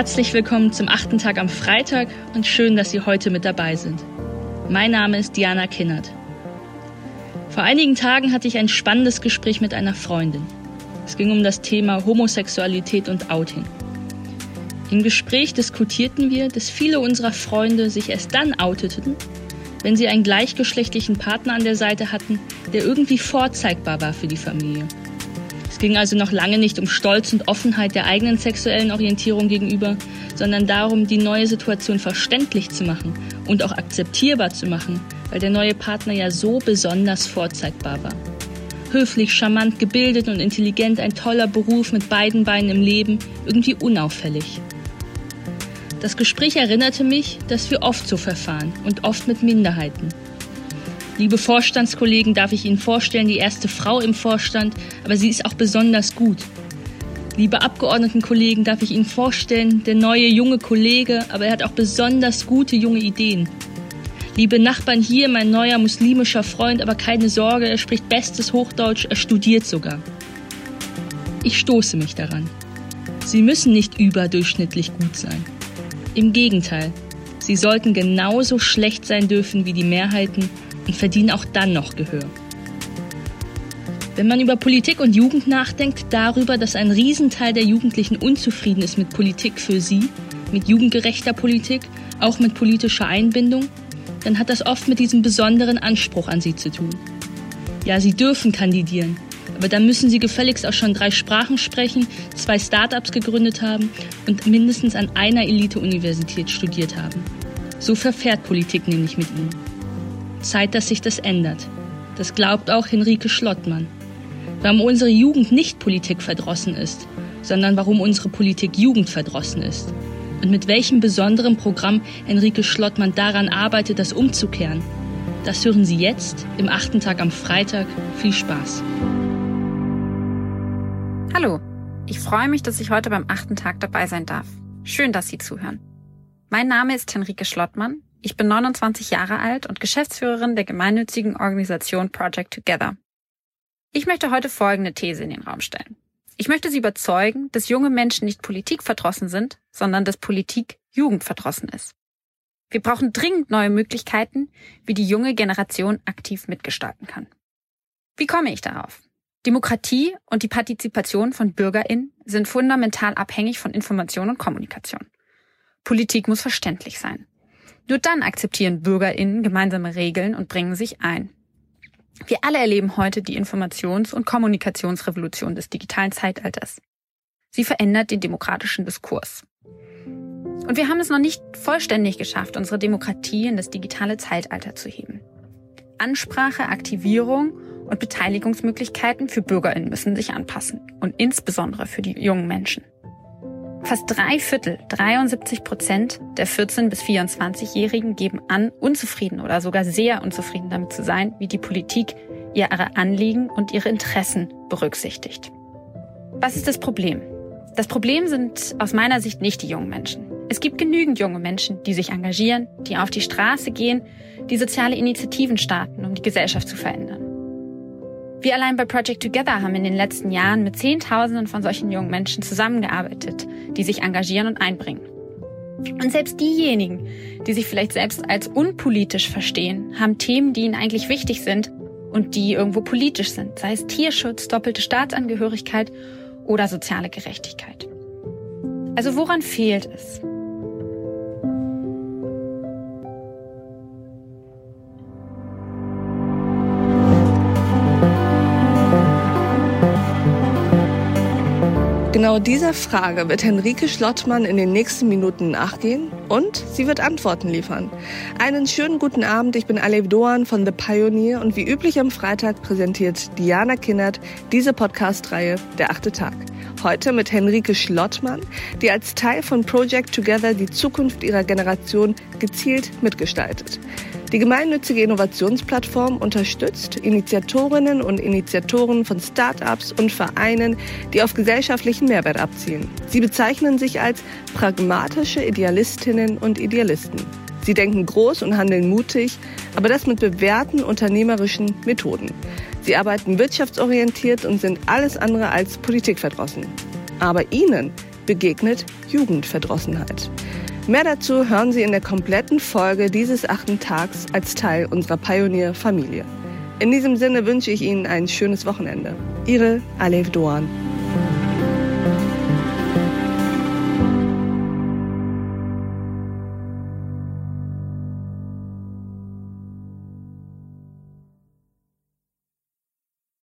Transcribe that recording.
Herzlich willkommen zum achten Tag am Freitag und schön, dass Sie heute mit dabei sind. Mein Name ist Diana Kinnert. Vor einigen Tagen hatte ich ein spannendes Gespräch mit einer Freundin. Es ging um das Thema Homosexualität und Outing. Im Gespräch diskutierten wir, dass viele unserer Freunde sich erst dann outeten, wenn sie einen gleichgeschlechtlichen Partner an der Seite hatten, der irgendwie vorzeigbar war für die Familie. Ging also noch lange nicht um Stolz und Offenheit der eigenen sexuellen Orientierung gegenüber, sondern darum, die neue Situation verständlich zu machen und auch akzeptierbar zu machen, weil der neue Partner ja so besonders vorzeigbar war. Höflich, charmant, gebildet und intelligent, ein toller Beruf mit beiden Beinen im Leben, irgendwie unauffällig. Das Gespräch erinnerte mich, dass wir oft so verfahren und oft mit Minderheiten. Liebe Vorstandskollegen, darf ich Ihnen vorstellen, die erste Frau im Vorstand, aber sie ist auch besonders gut. Liebe Abgeordnetenkollegen, darf ich Ihnen vorstellen, der neue junge Kollege, aber er hat auch besonders gute junge Ideen. Liebe Nachbarn, hier mein neuer muslimischer Freund, aber keine Sorge, er spricht bestes Hochdeutsch, er studiert sogar. Ich stoße mich daran. Sie müssen nicht überdurchschnittlich gut sein. Im Gegenteil, sie sollten genauso schlecht sein dürfen wie die Mehrheiten und verdienen auch dann noch Gehör. Wenn man über Politik und Jugend nachdenkt, darüber, dass ein Riesenteil der Jugendlichen unzufrieden ist mit Politik für sie, mit jugendgerechter Politik, auch mit politischer Einbindung, dann hat das oft mit diesem besonderen Anspruch an sie zu tun. Ja, sie dürfen kandidieren, aber dann müssen sie gefälligst auch schon drei Sprachen sprechen, zwei Start-ups gegründet haben und mindestens an einer Elite-Universität studiert haben. So verfährt Politik nämlich mit ihnen. Zeit, dass sich das ändert. Das glaubt auch Henrike Schlottmann. Warum unsere Jugend nicht politikverdrossen ist, sondern warum unsere Politik jugendverdrossen ist. Und mit welchem besonderen Programm Henrike Schlottmann daran arbeitet, das umzukehren. Das hören Sie jetzt im achten Tag am Freitag. Viel Spaß. Hallo, ich freue mich, dass ich heute beim achten Tag dabei sein darf. Schön, dass Sie zuhören. Mein Name ist Henrike Schlottmann ich bin 29 Jahre alt und Geschäftsführerin der gemeinnützigen Organisation Project Together. Ich möchte heute folgende These in den Raum stellen. Ich möchte Sie überzeugen, dass junge Menschen nicht politikverdrossen sind, sondern dass Politik jugendverdrossen ist. Wir brauchen dringend neue Möglichkeiten, wie die junge Generation aktiv mitgestalten kann. Wie komme ich darauf? Demokratie und die Partizipation von BürgerInnen sind fundamental abhängig von Information und Kommunikation. Politik muss verständlich sein. Nur dann akzeptieren BürgerInnen gemeinsame Regeln und bringen sich ein. Wir alle erleben heute die Informations- und Kommunikationsrevolution des digitalen Zeitalters. Sie verändert den demokratischen Diskurs. Und wir haben es noch nicht vollständig geschafft, unsere Demokratie in das digitale Zeitalter zu heben. Ansprache, Aktivierung und Beteiligungsmöglichkeiten für Bürgerinnen müssen sich anpassen und insbesondere für die jungen Menschen. Fast drei Viertel, 73 Prozent der 14- bis 24-Jährigen geben an, unzufrieden oder sogar sehr unzufrieden damit zu sein, wie die Politik ihre Anliegen und ihre Interessen berücksichtigt. Was ist das Problem? Das Problem sind aus meiner Sicht nicht die jungen Menschen. Es gibt genügend junge Menschen, die sich engagieren, die auf die Straße gehen, die soziale Initiativen starten, um die Gesellschaft zu verändern. Wir allein bei Project Together haben in den letzten Jahren mit Zehntausenden von solchen jungen Menschen zusammengearbeitet, die sich engagieren und einbringen. Und selbst diejenigen, die sich vielleicht selbst als unpolitisch verstehen, haben Themen, die ihnen eigentlich wichtig sind und die irgendwo politisch sind, sei es Tierschutz, doppelte Staatsangehörigkeit oder soziale Gerechtigkeit. Also woran fehlt es? Genau dieser Frage wird Henrike Schlottmann in den nächsten Minuten nachgehen und sie wird Antworten liefern. Einen schönen guten Abend, ich bin Alev Doan von The Pioneer und wie üblich am Freitag präsentiert Diana Kinnert diese Podcast-Reihe Der achte Tag. Heute mit Henrike Schlottmann, die als Teil von Project Together die Zukunft ihrer Generation gezielt mitgestaltet. Die gemeinnützige Innovationsplattform unterstützt Initiatorinnen und Initiatoren von Start-ups und Vereinen, die auf gesellschaftlichen Mehrwert abzielen. Sie bezeichnen sich als pragmatische Idealistinnen und Idealisten. Sie denken groß und handeln mutig, aber das mit bewährten unternehmerischen Methoden. Sie arbeiten wirtschaftsorientiert und sind alles andere als politikverdrossen. Aber ihnen begegnet Jugendverdrossenheit. Mehr dazu hören Sie in der kompletten Folge dieses achten Tags als Teil unserer Pioneer-Familie. In diesem Sinne wünsche ich Ihnen ein schönes Wochenende. Ihre Alev Doan.